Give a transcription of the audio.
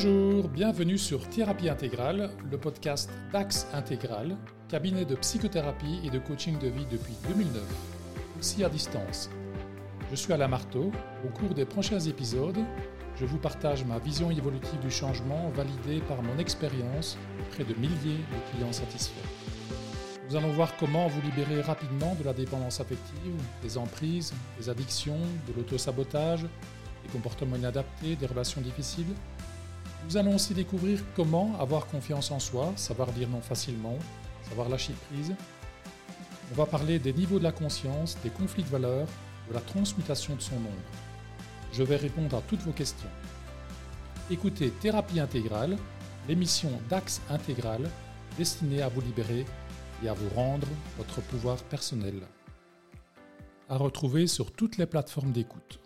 Bonjour, bienvenue sur Thérapie Intégrale, le podcast d'Axe Intégral, cabinet de psychothérapie et de coaching de vie depuis 2009, aussi à distance. Je suis Alain Marteau. Au cours des prochains épisodes, je vous partage ma vision évolutive du changement validée par mon expérience auprès de milliers de clients satisfaits. Nous allons voir comment vous libérer rapidement de la dépendance affective, des emprises, des addictions, de l'autosabotage, des comportements inadaptés, des relations difficiles. Nous allons aussi découvrir comment avoir confiance en soi, savoir dire non facilement, savoir lâcher prise. On va parler des niveaux de la conscience, des conflits de valeurs, de la transmutation de son ombre. Je vais répondre à toutes vos questions. Écoutez Thérapie intégrale, l'émission d'Axe intégral destinée à vous libérer et à vous rendre votre pouvoir personnel. À retrouver sur toutes les plateformes d'écoute.